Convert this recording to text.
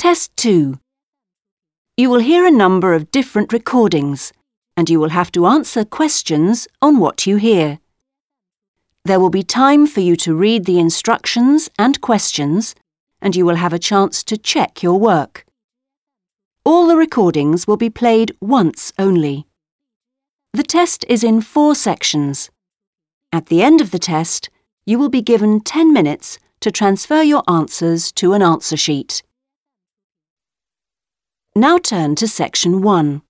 Test 2. You will hear a number of different recordings and you will have to answer questions on what you hear. There will be time for you to read the instructions and questions and you will have a chance to check your work. All the recordings will be played once only. The test is in four sections. At the end of the test, you will be given 10 minutes to transfer your answers to an answer sheet. Now turn to section 1.